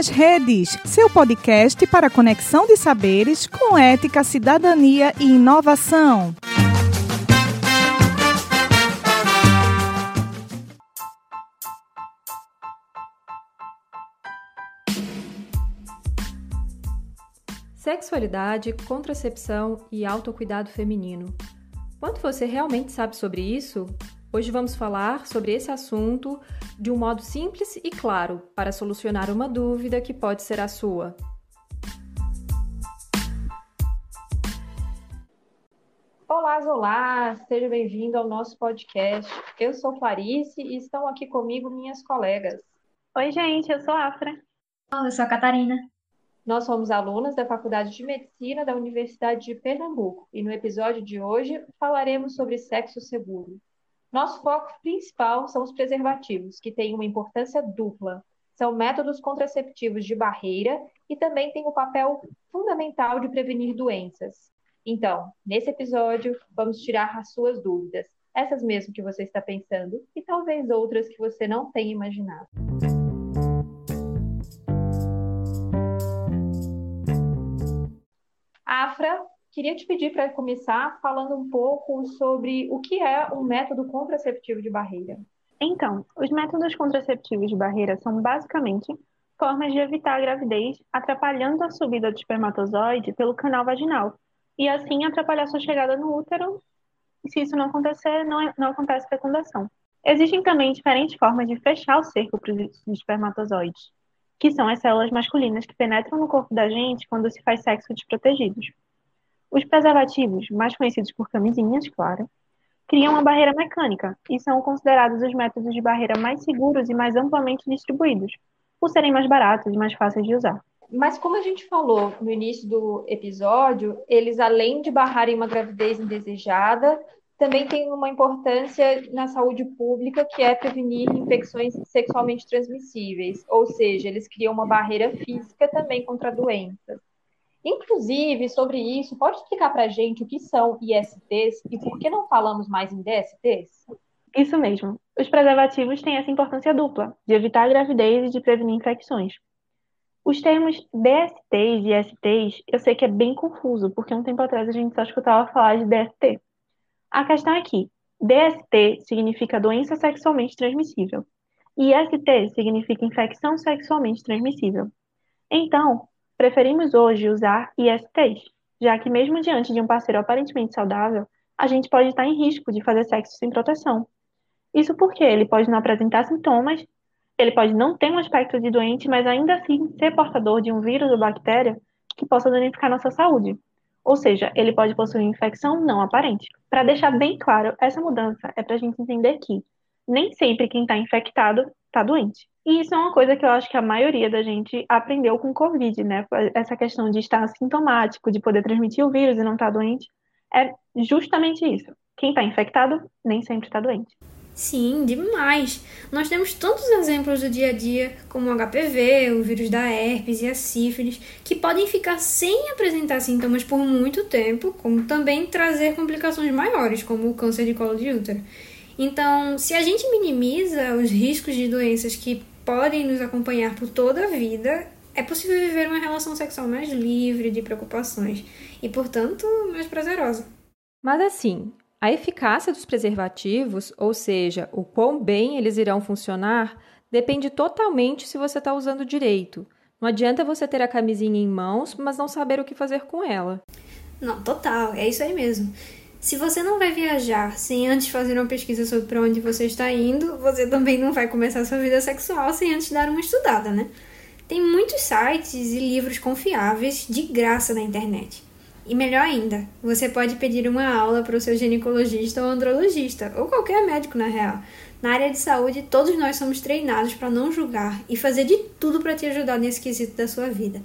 nas Redes, seu podcast para conexão de saberes com ética, cidadania e inovação. Sexualidade, contracepção e autocuidado feminino. Quanto você realmente sabe sobre isso? Hoje vamos falar sobre esse assunto de um modo simples e claro para solucionar uma dúvida que pode ser a sua. Olá, olá! Seja bem-vindo ao nosso podcast. Eu sou Clarice e estão aqui comigo minhas colegas. Oi, gente, eu sou a Afra. Olá, eu sou a Catarina. Nós somos alunas da Faculdade de Medicina da Universidade de Pernambuco e no episódio de hoje falaremos sobre sexo seguro. Nosso foco principal são os preservativos, que têm uma importância dupla. São métodos contraceptivos de barreira e também têm o papel fundamental de prevenir doenças. Então, nesse episódio, vamos tirar as suas dúvidas, essas mesmo que você está pensando e talvez outras que você não tenha imaginado. Afra, queria te pedir para começar falando um pouco sobre o que é um método contraceptivo de barreira. Então, os métodos contraceptivos de barreira são basicamente formas de evitar a gravidez atrapalhando a subida do espermatozoide pelo canal vaginal e assim atrapalhar sua chegada no útero. E se isso não acontecer, não, é, não acontece fecundação. Existem também diferentes formas de fechar o cerco para os espermatozoides que são as células masculinas que penetram no corpo da gente quando se faz sexo desprotegidos. Os preservativos, mais conhecidos por camisinhas, claro, criam uma barreira mecânica e são considerados os métodos de barreira mais seguros e mais amplamente distribuídos, por serem mais baratos e mais fáceis de usar. Mas como a gente falou no início do episódio, eles além de barrarem uma gravidez indesejada, também tem uma importância na saúde pública, que é prevenir infecções sexualmente transmissíveis, ou seja, eles criam uma barreira física também contra doenças. Inclusive, sobre isso, pode explicar para a gente o que são ISTs e por que não falamos mais em DSTs? Isso mesmo. Os preservativos têm essa importância dupla, de evitar a gravidez e de prevenir infecções. Os termos DSTs e ISTs, eu sei que é bem confuso, porque um tempo atrás a gente só escutava falar de DST. A questão é que DST significa doença sexualmente transmissível e IST significa infecção sexualmente transmissível. Então, preferimos hoje usar ISTs, já que mesmo diante de um parceiro aparentemente saudável, a gente pode estar em risco de fazer sexo sem proteção. Isso porque ele pode não apresentar sintomas, ele pode não ter um aspecto de doente, mas ainda assim ser portador de um vírus ou bactéria que possa danificar nossa saúde. Ou seja, ele pode possuir infecção não aparente. Para deixar bem claro, essa mudança é para a gente entender que nem sempre quem está infectado está doente. E isso é uma coisa que eu acho que a maioria da gente aprendeu com o Covid, né? Essa questão de estar sintomático, de poder transmitir o vírus e não estar tá doente, é justamente isso. Quem está infectado nem sempre está doente. Sim, demais. Nós temos tantos exemplos do dia a dia, como o HPV, o vírus da herpes e a sífilis, que podem ficar sem apresentar sintomas por muito tempo, como também trazer complicações maiores, como o câncer de colo de útero. Então, se a gente minimiza os riscos de doenças que podem nos acompanhar por toda a vida, é possível viver uma relação sexual mais livre de preocupações e, portanto, mais prazerosa. Mas assim, a eficácia dos preservativos, ou seja, o quão bem eles irão funcionar, depende totalmente se você está usando direito. Não adianta você ter a camisinha em mãos, mas não saber o que fazer com ela. Não, total, é isso aí mesmo. Se você não vai viajar sem antes fazer uma pesquisa sobre para onde você está indo, você também não vai começar sua vida sexual sem antes dar uma estudada, né? Tem muitos sites e livros confiáveis de graça na internet. E melhor ainda, você pode pedir uma aula para o seu ginecologista ou andrologista, ou qualquer médico na real. Na área de saúde, todos nós somos treinados para não julgar e fazer de tudo para te ajudar nesse quesito da sua vida.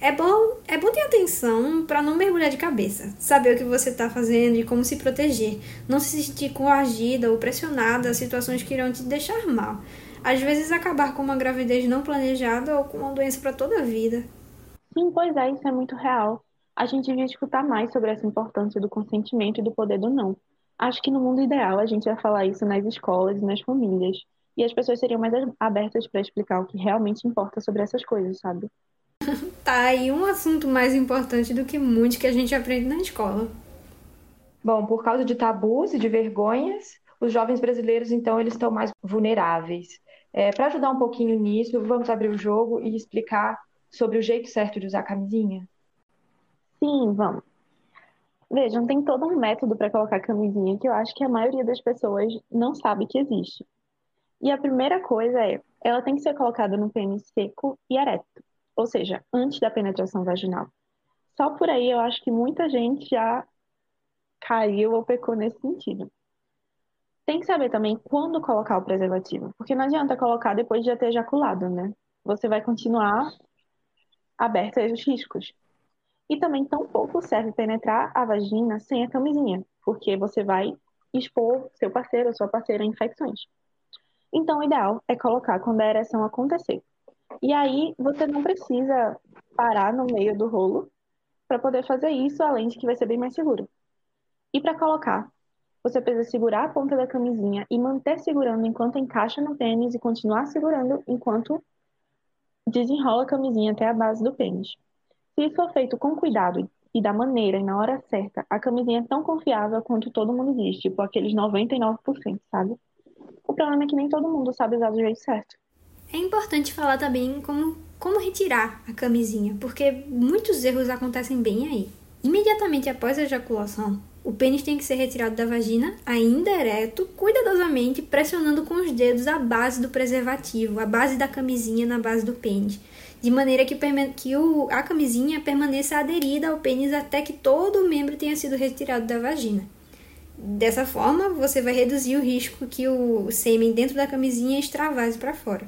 É bom, é bom ter atenção para não mergulhar de cabeça, saber o que você está fazendo e como se proteger, não se sentir coagida ou pressionada a situações que irão te deixar mal. Às vezes acabar com uma gravidez não planejada ou com uma doença para toda a vida. Sim, pois é, isso é muito real a gente devia escutar mais sobre essa importância do consentimento e do poder do não. Acho que no mundo ideal a gente ia falar isso nas escolas e nas famílias, e as pessoas seriam mais abertas para explicar o que realmente importa sobre essas coisas, sabe? tá aí um assunto mais importante do que muito que a gente aprende na escola. Bom, por causa de tabus e de vergonhas, os jovens brasileiros, então, eles estão mais vulneráveis. É, para ajudar um pouquinho nisso, vamos abrir o jogo e explicar sobre o jeito certo de usar camisinha? Sim, vamos. Vejam, tem todo um método para colocar camisinha que eu acho que a maioria das pessoas não sabe que existe. E a primeira coisa é, ela tem que ser colocada no pênis seco e ereto, ou seja, antes da penetração vaginal. Só por aí eu acho que muita gente já caiu ou pecou nesse sentido. Tem que saber também quando colocar o preservativo, porque não adianta colocar depois de já ter ejaculado, né? Você vai continuar aberto aos riscos. E também tampouco serve penetrar a vagina sem a camisinha, porque você vai expor seu parceiro ou sua parceira a infecções. Então, o ideal é colocar quando a ereção acontecer. E aí, você não precisa parar no meio do rolo para poder fazer isso, além de que vai ser bem mais seguro. E para colocar, você precisa segurar a ponta da camisinha e manter segurando enquanto encaixa no pênis e continuar segurando enquanto desenrola a camisinha até a base do pênis. Se isso for feito com cuidado e da maneira e na hora certa, a camisinha é tão confiável quanto todo mundo diz, tipo aqueles 99%, sabe? O problema é que nem todo mundo sabe usar do jeito certo. É importante falar também como, como retirar a camisinha, porque muitos erros acontecem bem aí. Imediatamente após a ejaculação, o pênis tem que ser retirado da vagina, ainda ereto, cuidadosamente pressionando com os dedos a base do preservativo, a base da camisinha na base do pênis, de maneira que, que o, a camisinha permaneça aderida ao pênis até que todo o membro tenha sido retirado da vagina. Dessa forma, você vai reduzir o risco que o sêmen dentro da camisinha extravase para fora.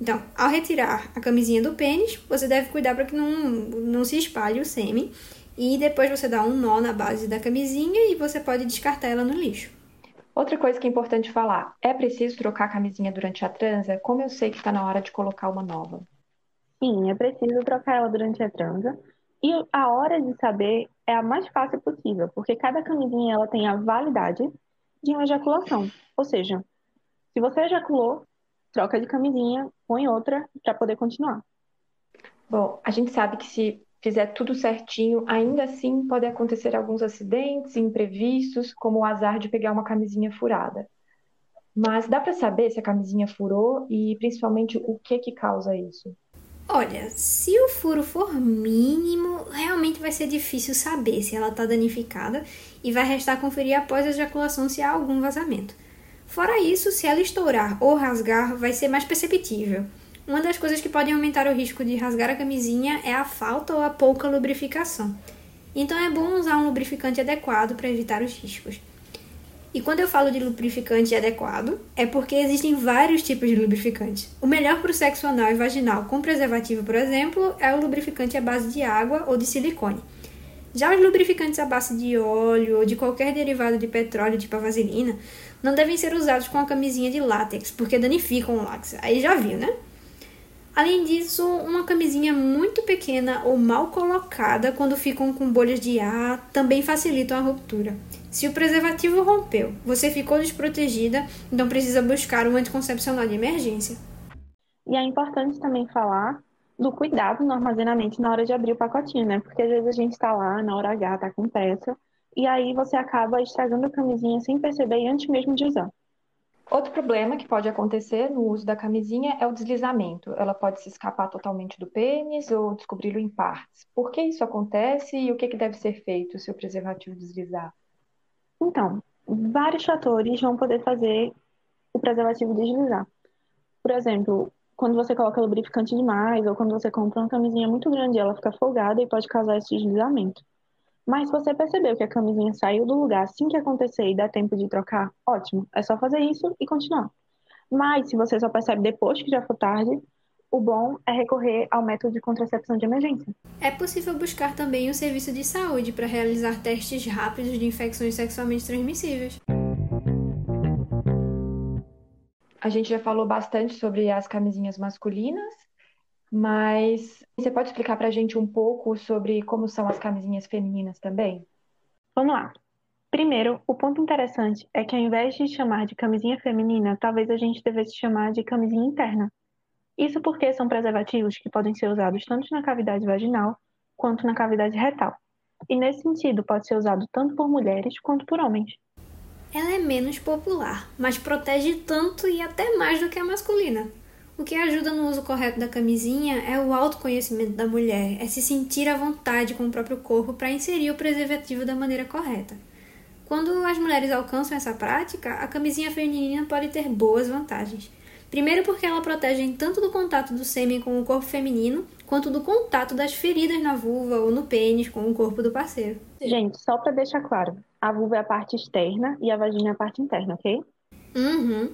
Então, ao retirar a camisinha do pênis, você deve cuidar para que não, não se espalhe o sêmen e depois você dá um nó na base da camisinha e você pode descartar ela no lixo. Outra coisa que é importante falar: é preciso trocar a camisinha durante a transa? Como eu sei que está na hora de colocar uma nova? Sim, é preciso trocar ela durante a transa. E a hora de saber é a mais fácil possível, porque cada camisinha ela tem a validade de uma ejaculação. Ou seja, se você ejaculou, troca de camisinha, põe outra para poder continuar. Bom, a gente sabe que se fizer tudo certinho, ainda assim pode acontecer alguns acidentes imprevistos, como o azar de pegar uma camisinha furada. Mas dá para saber se a camisinha furou e principalmente o que que causa isso? Olha, se o furo for mínimo, realmente vai ser difícil saber se ela está danificada e vai restar conferir após a ejaculação se há algum vazamento. Fora isso, se ela estourar ou rasgar, vai ser mais perceptível. Uma das coisas que podem aumentar o risco de rasgar a camisinha é a falta ou a pouca lubrificação. Então é bom usar um lubrificante adequado para evitar os riscos. E quando eu falo de lubrificante adequado, é porque existem vários tipos de lubrificante. O melhor para o sexo anal e vaginal com preservativo, por exemplo, é o lubrificante à base de água ou de silicone. Já os lubrificantes à base de óleo ou de qualquer derivado de petróleo, tipo a vaselina, não devem ser usados com a camisinha de látex, porque danificam o látex. Aí já viu, né? Além disso, uma camisinha muito pequena ou mal colocada quando ficam com bolhas de ar também facilitam a ruptura. Se o preservativo rompeu, você ficou desprotegida, então precisa buscar um anticoncepcional de emergência. E é importante também falar do cuidado no armazenamento na hora de abrir o pacotinho, né? Porque às vezes a gente está lá na hora H, tá com pressa, e aí você acaba estragando a camisinha sem perceber antes mesmo de usar. Outro problema que pode acontecer no uso da camisinha é o deslizamento. Ela pode se escapar totalmente do pênis ou descobri-lo em partes. Por que isso acontece e o que, que deve ser feito se o preservativo deslizar? Então, vários fatores vão poder fazer o preservativo deslizar. Por exemplo, quando você coloca lubrificante demais ou quando você compra uma camisinha muito grande, ela fica folgada e pode causar esse deslizamento. Mas se você percebeu que a camisinha saiu do lugar assim que acontecer e dá tempo de trocar, ótimo. É só fazer isso e continuar. Mas se você só percebe depois que já for tarde, o bom é recorrer ao método de contracepção de emergência. É possível buscar também o serviço de saúde para realizar testes rápidos de infecções sexualmente transmissíveis. A gente já falou bastante sobre as camisinhas masculinas, mas você pode explicar para a gente um pouco sobre como são as camisinhas femininas também? Vamos lá. Primeiro, o ponto interessante é que ao invés de chamar de camisinha feminina, talvez a gente devesse chamar de camisinha interna. Isso porque são preservativos que podem ser usados tanto na cavidade vaginal quanto na cavidade retal. E nesse sentido, pode ser usado tanto por mulheres quanto por homens. Ela é menos popular, mas protege tanto e até mais do que a masculina. O que ajuda no uso correto da camisinha é o autoconhecimento da mulher, é se sentir à vontade com o próprio corpo para inserir o preservativo da maneira correta. Quando as mulheres alcançam essa prática, a camisinha feminina pode ter boas vantagens. Primeiro, porque ela protege tanto do contato do sêmen com o corpo feminino, quanto do contato das feridas na vulva ou no pênis com o corpo do parceiro. Gente, só para deixar claro, a vulva é a parte externa e a vagina é a parte interna, ok? Uhum.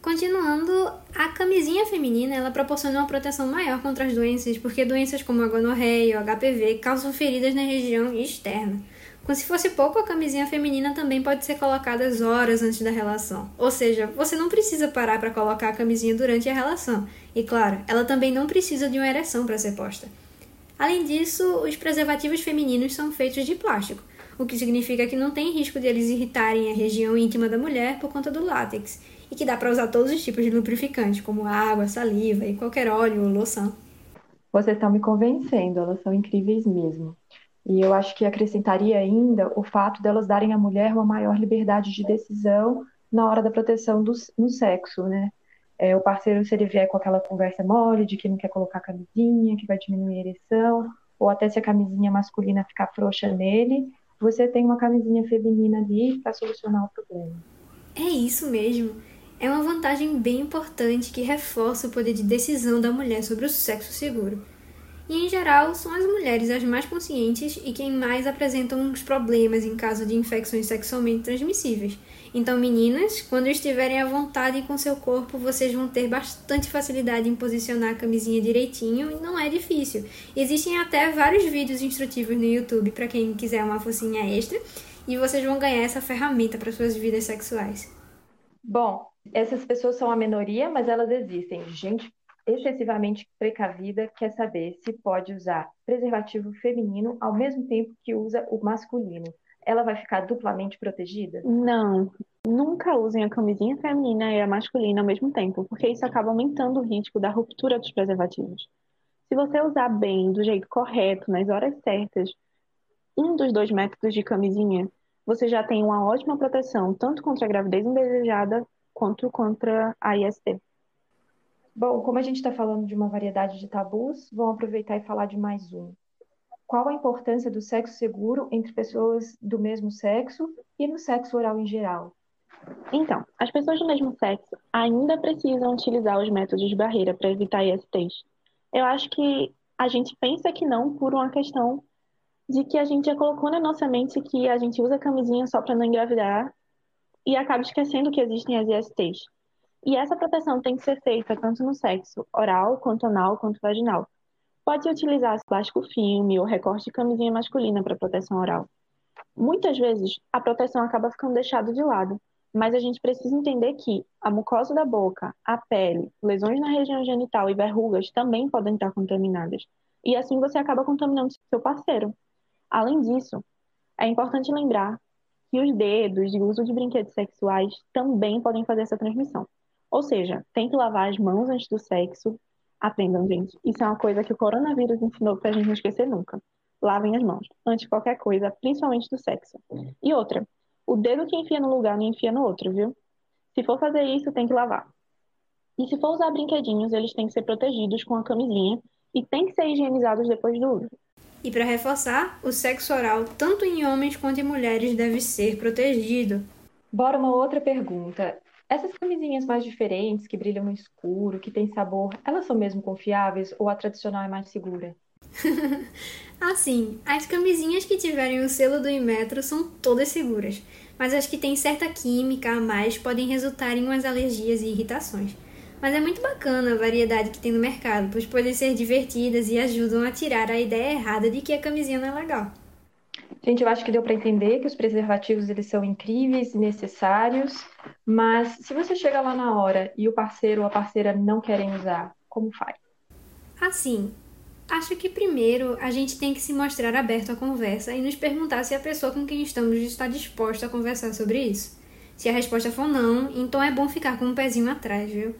Continuando, a camisinha feminina ela proporciona uma proteção maior contra as doenças, porque doenças como a gonorreia ou HPV causam feridas na região externa. Como se fosse pouco, a camisinha feminina também pode ser colocada horas antes da relação. Ou seja, você não precisa parar para colocar a camisinha durante a relação. E claro, ela também não precisa de uma ereção para ser posta. Além disso, os preservativos femininos são feitos de plástico, o que significa que não tem risco de eles irritarem a região íntima da mulher por conta do látex, e que dá para usar todos os tipos de lubrificante, como água, saliva e qualquer óleo ou loção. Vocês estão me convencendo, elas são incríveis mesmo. E eu acho que acrescentaria ainda o fato delas darem à mulher uma maior liberdade de decisão na hora da proteção do, no sexo, né? É, o parceiro, se ele vier com aquela conversa mole de que não quer colocar camisinha, que vai diminuir a ereção, ou até se a camisinha masculina ficar frouxa nele, você tem uma camisinha feminina ali para solucionar o problema. É isso mesmo. É uma vantagem bem importante que reforça o poder de decisão da mulher sobre o sexo seguro. E em geral, são as mulheres as mais conscientes e quem mais apresentam os problemas em caso de infecções sexualmente transmissíveis. Então, meninas, quando estiverem à vontade com seu corpo, vocês vão ter bastante facilidade em posicionar a camisinha direitinho e não é difícil. Existem até vários vídeos instrutivos no YouTube para quem quiser uma focinha extra e vocês vão ganhar essa ferramenta para suas vidas sexuais. Bom, essas pessoas são a minoria, mas elas existem. Gente excessivamente precavida quer saber se pode usar preservativo feminino ao mesmo tempo que usa o masculino. Ela vai ficar duplamente protegida? Não. Nunca usem a camisinha feminina e a masculina ao mesmo tempo, porque isso acaba aumentando o risco da ruptura dos preservativos. Se você usar bem, do jeito correto, nas horas certas, um dos dois métodos de camisinha, você já tem uma ótima proteção, tanto contra a gravidez indesejada quanto contra a IST. Bom, como a gente está falando de uma variedade de tabus, vamos aproveitar e falar de mais um. Qual a importância do sexo seguro entre pessoas do mesmo sexo e no sexo oral em geral? Então, as pessoas do mesmo sexo ainda precisam utilizar os métodos de barreira para evitar ISTs. Eu acho que a gente pensa que não por uma questão de que a gente já colocou na nossa mente que a gente usa camisinha só para não engravidar e acaba esquecendo que existem as ISTs. E essa proteção tem que ser feita tanto no sexo oral, quanto anal, quanto vaginal. Pode utilizar plástico filme ou recorte de camisinha masculina para proteção oral. Muitas vezes, a proteção acaba ficando deixada de lado, mas a gente precisa entender que a mucosa da boca, a pele, lesões na região genital e verrugas também podem estar contaminadas. E assim você acaba contaminando seu parceiro. Além disso, é importante lembrar que os dedos e o uso de brinquedos sexuais também podem fazer essa transmissão. Ou seja, tem que lavar as mãos antes do sexo. Aprendam, gente. Isso é uma coisa que o coronavírus ensinou pra gente não esquecer nunca. Lavem as mãos antes de qualquer coisa, principalmente do sexo. E outra, o dedo que enfia no lugar não enfia no outro, viu? Se for fazer isso, tem que lavar. E se for usar brinquedinhos, eles têm que ser protegidos com a camisinha e têm que ser higienizados depois do uso. E para reforçar, o sexo oral, tanto em homens quanto em mulheres, deve ser protegido. Bora uma outra pergunta. Essas camisinhas mais diferentes, que brilham no escuro, que têm sabor, elas são mesmo confiáveis ou a tradicional é mais segura? assim, as camisinhas que tiverem o selo do Inmetro são todas seguras, mas as que têm certa química a mais podem resultar em umas alergias e irritações. Mas é muito bacana a variedade que tem no mercado, pois podem ser divertidas e ajudam a tirar a ideia errada de que a camisinha não é legal. Gente, eu acho que deu para entender que os preservativos eles são incríveis e necessários, mas se você chega lá na hora e o parceiro ou a parceira não querem usar, como faz? Assim, Acho que primeiro a gente tem que se mostrar aberto à conversa e nos perguntar se a pessoa com quem estamos está disposta a conversar sobre isso. Se a resposta for não, então é bom ficar com um pezinho atrás, viu?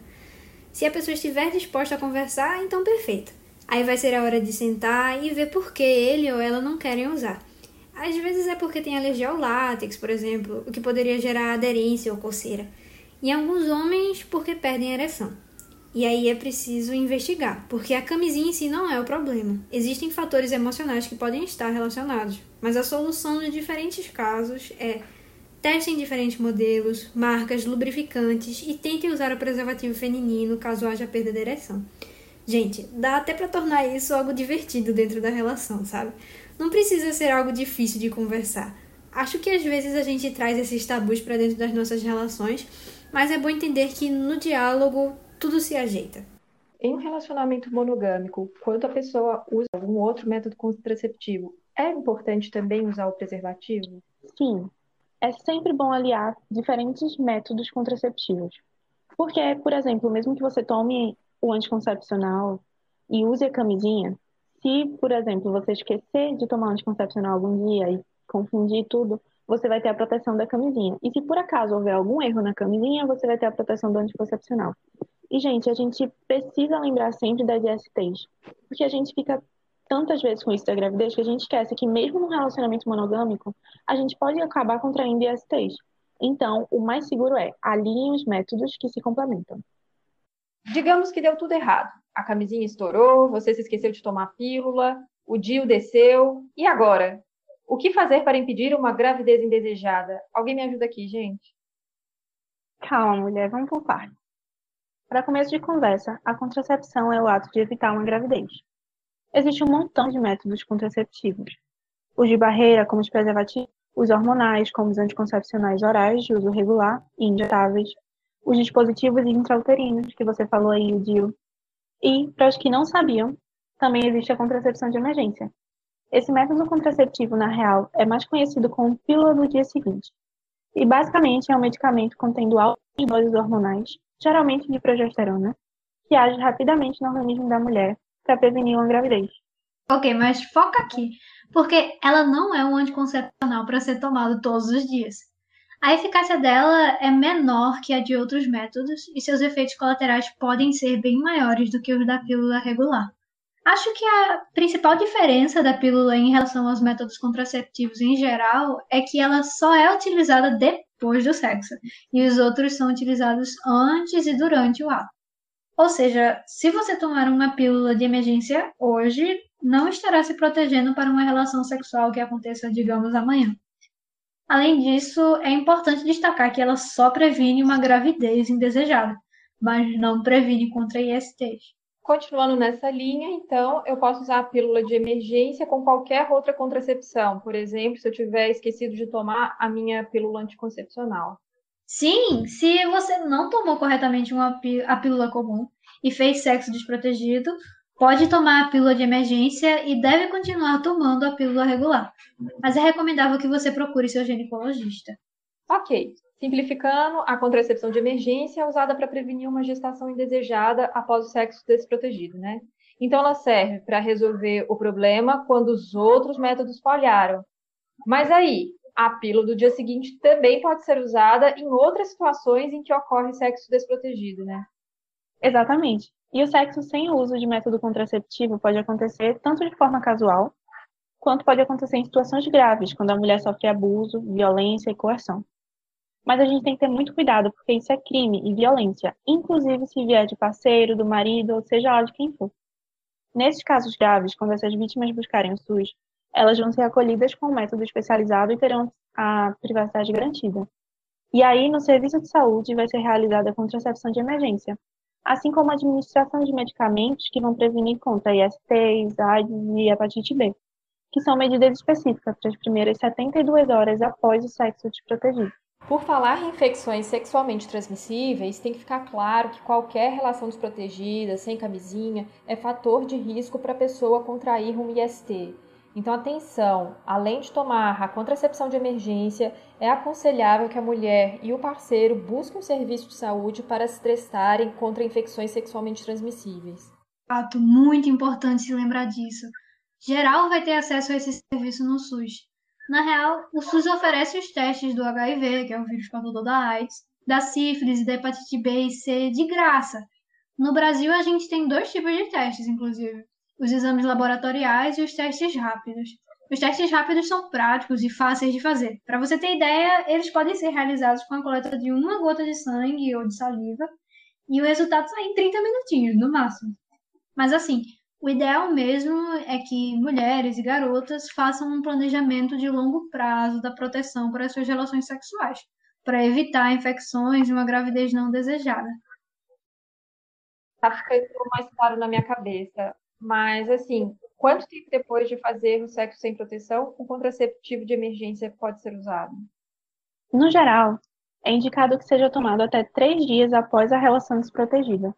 Se a pessoa estiver disposta a conversar, então perfeito. Aí vai ser a hora de sentar e ver por que ele ou ela não querem usar. Às vezes é porque tem alergia ao látex, por exemplo, o que poderia gerar aderência ou coceira. E alguns homens porque perdem ereção. E aí é preciso investigar, porque a camisinha em si não é o problema. Existem fatores emocionais que podem estar relacionados, mas a solução de diferentes casos é testem diferentes modelos, marcas, lubrificantes e tentem usar o preservativo feminino caso haja perda de ereção. Gente, dá até para tornar isso algo divertido dentro da relação, sabe? Não precisa ser algo difícil de conversar. Acho que às vezes a gente traz esses tabus para dentro das nossas relações, mas é bom entender que no diálogo tudo se ajeita. Em um relacionamento monogâmico, quando a pessoa usa algum outro método contraceptivo, é importante também usar o preservativo? Sim, é sempre bom aliar diferentes métodos contraceptivos. Porque, por exemplo, mesmo que você tome o anticoncepcional e use a camisinha, se, por exemplo, você esquecer de tomar o anticoncepcional algum dia e confundir tudo, você vai ter a proteção da camisinha. E se por acaso houver algum erro na camisinha, você vai ter a proteção do anticoncepcional. E, gente, a gente precisa lembrar sempre das ISTs, porque a gente fica tantas vezes com isso da gravidez que a gente esquece que mesmo no relacionamento monogâmico, a gente pode acabar contraindo ISTs. Então, o mais seguro é alinhem os métodos que se complementam. Digamos que deu tudo errado. A camisinha estourou, você se esqueceu de tomar a pílula, o DIU desceu. E agora? O que fazer para impedir uma gravidez indesejada? Alguém me ajuda aqui, gente? Calma, mulher, vamos por partes. Para começo de conversa, a contracepção é o ato de evitar uma gravidez. Existe um montão de métodos contraceptivos. Os de barreira, como os preservativos, os hormonais, como os anticoncepcionais orais de uso regular e injetáveis, os dispositivos intrauterinos, que você falou aí, o DIU. E, para os que não sabiam, também existe a contracepção de emergência. Esse método contraceptivo, na real, é mais conhecido como pílula do dia seguinte. E, basicamente, é um medicamento contendo altas doses hormonais geralmente de progesterona, que age rapidamente no organismo da mulher para prevenir uma gravidez. Ok, mas foca aqui, porque ela não é um anticoncepcional para ser tomado todos os dias. A eficácia dela é menor que a de outros métodos e seus efeitos colaterais podem ser bem maiores do que os da pílula regular. Acho que a principal diferença da pílula em relação aos métodos contraceptivos em geral é que ela só é utilizada depois do sexo e os outros são utilizados antes e durante o ato. Ou seja, se você tomar uma pílula de emergência hoje, não estará se protegendo para uma relação sexual que aconteça, digamos, amanhã. Além disso, é importante destacar que ela só previne uma gravidez indesejada, mas não previne contra ISTs. Continuando nessa linha, então, eu posso usar a pílula de emergência com qualquer outra contracepção. Por exemplo, se eu tiver esquecido de tomar a minha pílula anticoncepcional. Sim, se você não tomou corretamente uma a pílula comum e fez sexo desprotegido, pode tomar a pílula de emergência e deve continuar tomando a pílula regular. Mas é recomendável que você procure seu ginecologista. Ok. Simplificando, a contracepção de emergência é usada para prevenir uma gestação indesejada após o sexo desprotegido, né? Então, ela serve para resolver o problema quando os outros métodos falharam. Mas aí, a pílula do dia seguinte também pode ser usada em outras situações em que ocorre sexo desprotegido, né? Exatamente. E o sexo sem o uso de método contraceptivo pode acontecer tanto de forma casual, quanto pode acontecer em situações graves, quando a mulher sofre abuso, violência e coerção. Mas a gente tem que ter muito cuidado, porque isso é crime e violência, inclusive se vier de parceiro, do marido, ou seja lá de quem for. Nesses casos graves, quando essas vítimas buscarem o SUS, elas vão ser acolhidas com um método especializado e terão a privacidade garantida. E aí, no serviço de saúde, vai ser realizada a contracepção de emergência, assim como a administração de medicamentos que vão prevenir contra ISTs, AIDS e hepatite B, que são medidas específicas para as primeiras 72 horas após o sexo desprotegido. Por falar em infecções sexualmente transmissíveis, tem que ficar claro que qualquer relação desprotegida, sem camisinha, é fator de risco para a pessoa contrair um IST. Então, atenção, além de tomar a contracepção de emergência, é aconselhável que a mulher e o parceiro busquem um serviço de saúde para se testarem contra infecções sexualmente transmissíveis. Fato muito importante se lembrar disso. Geral vai ter acesso a esse serviço no SUS. Na real, o SUS oferece os testes do HIV, que é o vírus causador da AIDS, da sífilis da hepatite B e C de graça. No Brasil, a gente tem dois tipos de testes, inclusive: os exames laboratoriais e os testes rápidos. Os testes rápidos são práticos e fáceis de fazer. Para você ter ideia, eles podem ser realizados com a coleta de uma gota de sangue ou de saliva e o resultado sai em 30 minutinhos, no máximo. Mas assim, o ideal mesmo é que mulheres e garotas façam um planejamento de longo prazo da proteção para as suas relações sexuais, para evitar infecções e uma gravidez não desejada. Tá ficando mais claro na minha cabeça. Mas, assim, quanto tempo depois de fazer o sexo sem proteção, o contraceptivo de emergência pode ser usado? No geral, é indicado que seja tomado até três dias após a relação desprotegida.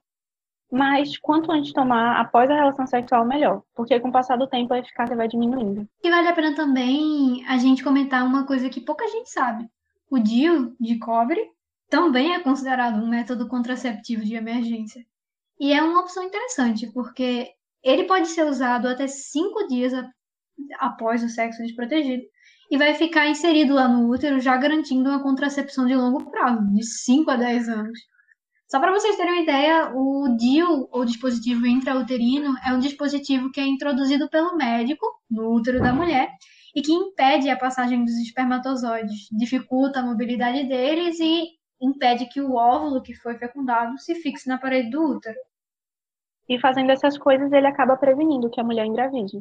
Mas quanto antes tomar após a relação sexual, melhor, porque com o passar do tempo a eficácia vai diminuindo. E vale a pena também a gente comentar uma coisa que pouca gente sabe. O DIU de cobre também é considerado um método contraceptivo de emergência. E é uma opção interessante, porque ele pode ser usado até cinco dias após o sexo desprotegido e vai ficar inserido lá no útero, já garantindo uma contracepção de longo prazo, de 5 a 10 anos. Só para vocês terem uma ideia, o DIU, ou dispositivo intrauterino, é um dispositivo que é introduzido pelo médico no útero da mulher e que impede a passagem dos espermatozoides, dificulta a mobilidade deles e impede que o óvulo que foi fecundado se fixe na parede do útero. E fazendo essas coisas, ele acaba prevenindo que a mulher engravide.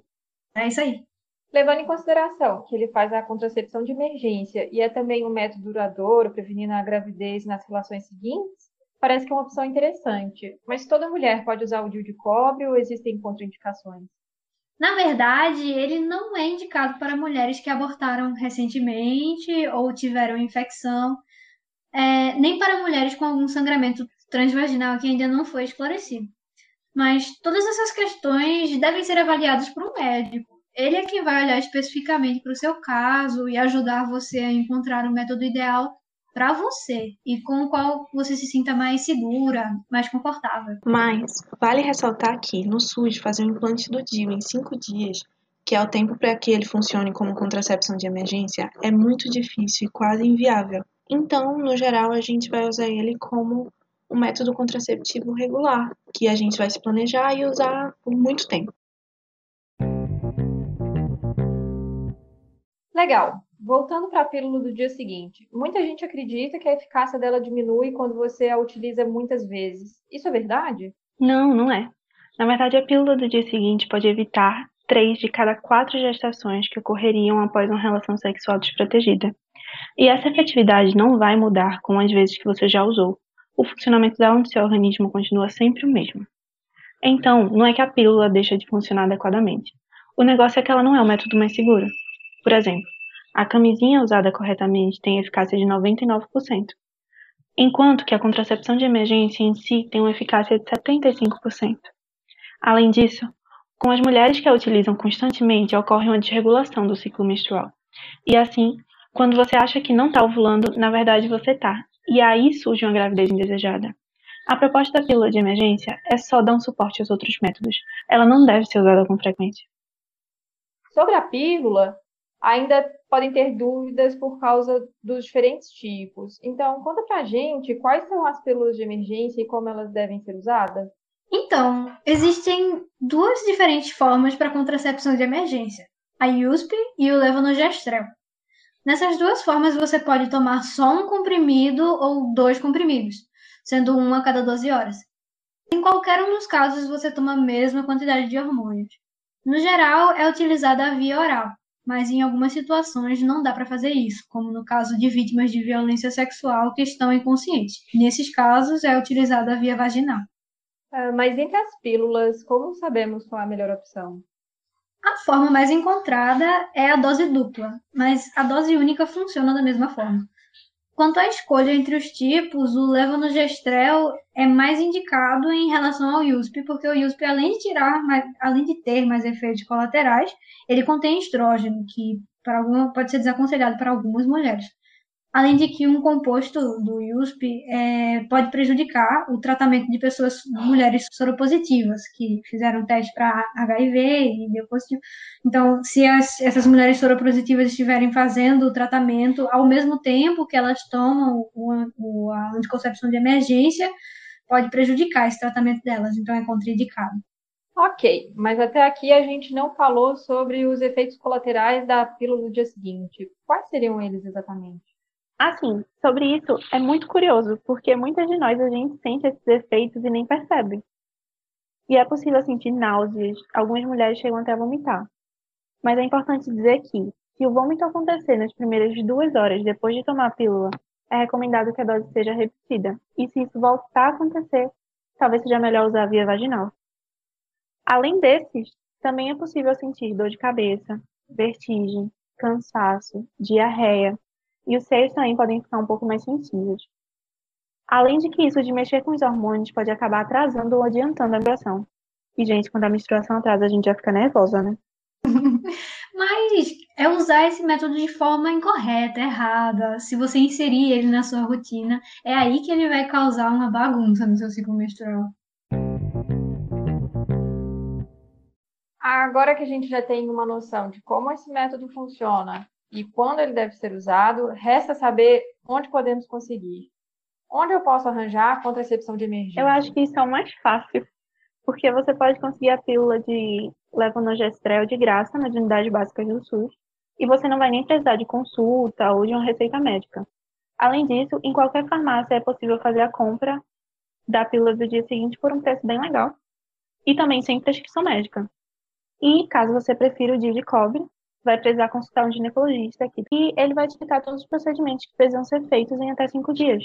É isso aí. Levando em consideração que ele faz a contracepção de emergência e é também um método duradouro, prevenindo a gravidez nas relações seguintes, parece que é uma opção interessante. Mas toda mulher pode usar o DIU de cobre ou existem contraindicações? Na verdade, ele não é indicado para mulheres que abortaram recentemente ou tiveram infecção, é, nem para mulheres com algum sangramento transvaginal que ainda não foi esclarecido. Mas todas essas questões devem ser avaliadas por um médico. Ele é quem vai olhar especificamente para o seu caso e ajudar você a encontrar o método ideal para você e com o qual você se sinta mais segura, mais confortável. Mas vale ressaltar que no SUS fazer um implante do DIU em cinco dias, que é o tempo para que ele funcione como contracepção de emergência, é muito difícil e quase inviável. Então, no geral, a gente vai usar ele como um método contraceptivo regular, que a gente vai se planejar e usar por muito tempo. Legal. Voltando para a pílula do dia seguinte, muita gente acredita que a eficácia dela diminui quando você a utiliza muitas vezes. Isso é verdade? Não, não é. Na verdade, a pílula do dia seguinte pode evitar três de cada quatro gestações que ocorreriam após uma relação sexual desprotegida. E essa efetividade não vai mudar com as vezes que você já usou. O funcionamento dela no seu organismo continua sempre o mesmo. Então, não é que a pílula deixa de funcionar adequadamente. O negócio é que ela não é o método mais seguro. Por exemplo, a camisinha usada corretamente tem eficácia de 99%, enquanto que a contracepção de emergência em si tem uma eficácia de 75%. Além disso, com as mulheres que a utilizam constantemente, ocorre uma desregulação do ciclo menstrual. E assim, quando você acha que não está ovulando, na verdade você está. E aí surge uma gravidez indesejada. A proposta da pílula de emergência é só dar um suporte aos outros métodos. Ela não deve ser usada com frequência. Sobre a pílula, ainda podem ter dúvidas por causa dos diferentes tipos. Então, conta pra gente quais são as pílulas de emergência e como elas devem ser usadas. Então, existem duas diferentes formas para contracepção de emergência: a USP e o levonorgestrel. Nessas duas formas, você pode tomar só um comprimido ou dois comprimidos, sendo um a cada 12 horas. Em qualquer um dos casos, você toma a mesma quantidade de hormônios. No geral, é utilizada a via oral, mas em algumas situações não dá para fazer isso, como no caso de vítimas de violência sexual que estão inconscientes. Nesses casos, é utilizada a via vaginal. Ah, mas entre as pílulas, como sabemos qual é a melhor opção? A forma mais encontrada é a dose dupla, mas a dose única funciona da mesma forma. Quanto à escolha entre os tipos, o levonorgestrel é mais indicado em relação ao USP, porque o USP, além de tirar, além de ter mais efeitos colaterais, ele contém estrógeno, que para alguma, pode ser desaconselhado para algumas mulheres. Além de que um composto do USP é, pode prejudicar o tratamento de pessoas, mulheres soropositivas, que fizeram teste para HIV e deu positivo. Então, se as, essas mulheres soropositivas estiverem fazendo o tratamento ao mesmo tempo que elas tomam o, o, a anticoncepção de emergência, pode prejudicar esse tratamento delas, então é contraindicado. Ok, mas até aqui a gente não falou sobre os efeitos colaterais da pílula do dia seguinte. Quais seriam eles exatamente? Assim, sobre isso é muito curioso, porque muitas de nós a gente sente esses efeitos e nem percebe. E é possível sentir náuseas, algumas mulheres chegam até a vomitar. Mas é importante dizer que, se o vômito acontecer nas primeiras duas horas depois de tomar a pílula, é recomendado que a dose seja repetida. E se isso voltar a acontecer, talvez seja melhor usar via vaginal. Além desses, também é possível sentir dor de cabeça, vertigem, cansaço, diarreia, e os seios também podem ficar um pouco mais sensíveis. Além de que isso de mexer com os hormônios pode acabar atrasando ou adiantando a menstruação. E, gente, quando a menstruação atrasa, a gente já fica nervosa, né? Mas é usar esse método de forma incorreta, errada. Se você inserir ele na sua rotina, é aí que ele vai causar uma bagunça no seu ciclo menstrual. Agora que a gente já tem uma noção de como esse método funciona e quando ele deve ser usado, resta saber onde podemos conseguir. Onde eu posso arranjar a contracepção de emergência? Eu acho que isso é o mais fácil, porque você pode conseguir a pílula de levonorgestrel de graça nas unidades básicas do SUS e você não vai nem precisar de consulta ou de uma receita médica. Além disso, em qualquer farmácia é possível fazer a compra da pílula do dia seguinte por um preço bem legal e também sem prescrição médica. E caso você prefira o dia de cobre, vai precisar consultar um ginecologista aqui. E ele vai te explicar todos os procedimentos que precisam ser feitos em até cinco dias.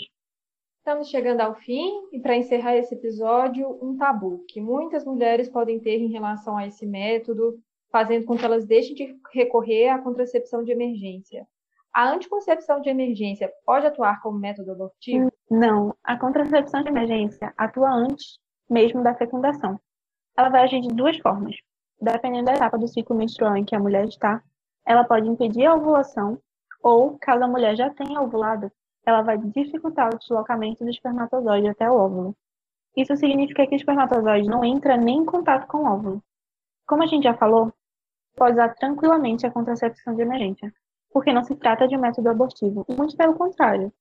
Estamos chegando ao fim e para encerrar esse episódio, um tabu que muitas mulheres podem ter em relação a esse método, fazendo com que elas deixem de recorrer à contracepção de emergência. A anticoncepção de emergência pode atuar como método abortivo? Não, a contracepção de emergência atua antes mesmo da fecundação. Ela vai agir de duas formas. Dependendo da etapa do ciclo menstrual em que a mulher está, ela pode impedir a ovulação, ou, caso a mulher já tenha ovulado, ela vai dificultar o deslocamento do espermatozoide até o óvulo. Isso significa que o espermatozoide não entra nem em contato com o óvulo. Como a gente já falou, pode usar tranquilamente a contracepção de emergência, porque não se trata de um método abortivo, muito pelo contrário.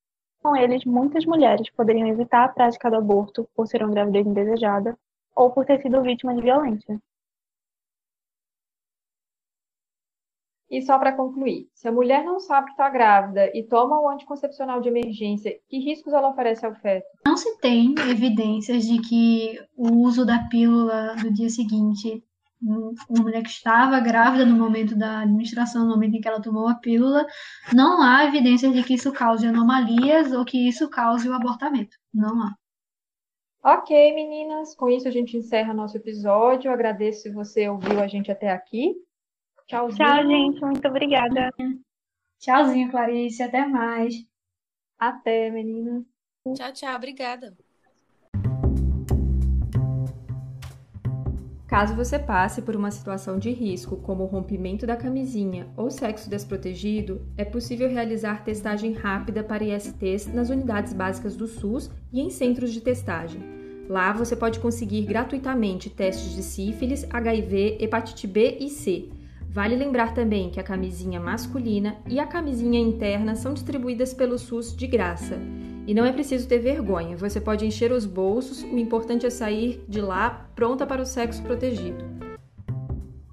Com eles, muitas mulheres poderiam evitar a prática do aborto por ser uma gravidez indesejada ou por ter sido vítima de violência. E só para concluir, se a mulher não sabe que está grávida e toma o anticoncepcional de emergência, que riscos ela oferece ao feto? Não se tem evidências de que o uso da pílula no dia seguinte, uma mulher que estava grávida no momento da administração, no momento em que ela tomou a pílula, não há evidências de que isso cause anomalias ou que isso cause o abortamento. Não há. Ok, meninas, com isso a gente encerra nosso episódio. Agradeço se você ouviu a gente até aqui. Tchauzinho. Tchau, gente. Muito obrigada. Tchauzinho, Clarice. Até mais. Até, menina. Tchau, tchau. Obrigada. Caso você passe por uma situação de risco, como o rompimento da camisinha ou sexo desprotegido, é possível realizar testagem rápida para ISTs nas unidades básicas do SUS e em centros de testagem. Lá você pode conseguir gratuitamente testes de sífilis, HIV, hepatite B e C Vale lembrar também que a camisinha masculina e a camisinha interna são distribuídas pelo SUS de graça. E não é preciso ter vergonha, você pode encher os bolsos, o importante é sair de lá pronta para o sexo protegido.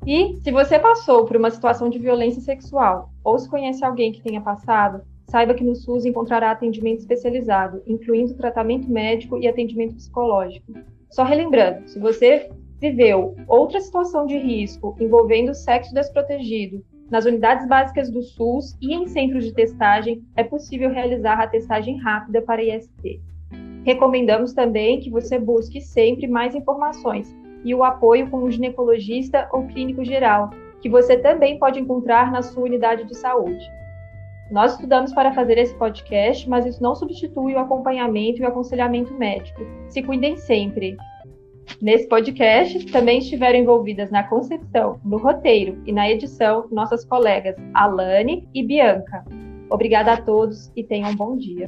E se você passou por uma situação de violência sexual ou se conhece alguém que tenha passado, saiba que no SUS encontrará atendimento especializado, incluindo tratamento médico e atendimento psicológico. Só relembrando, se você viveu outra situação de risco envolvendo sexo desprotegido nas unidades básicas do SUS e em centros de testagem, é possível realizar a testagem rápida para IST. Recomendamos também que você busque sempre mais informações e o apoio com um ginecologista ou clínico geral, que você também pode encontrar na sua unidade de saúde. Nós estudamos para fazer esse podcast, mas isso não substitui o acompanhamento e o aconselhamento médico. Se cuidem sempre. Nesse podcast, também estiveram envolvidas na concepção, no roteiro e na edição nossas colegas Alane e Bianca. Obrigada a todos e tenham um bom dia.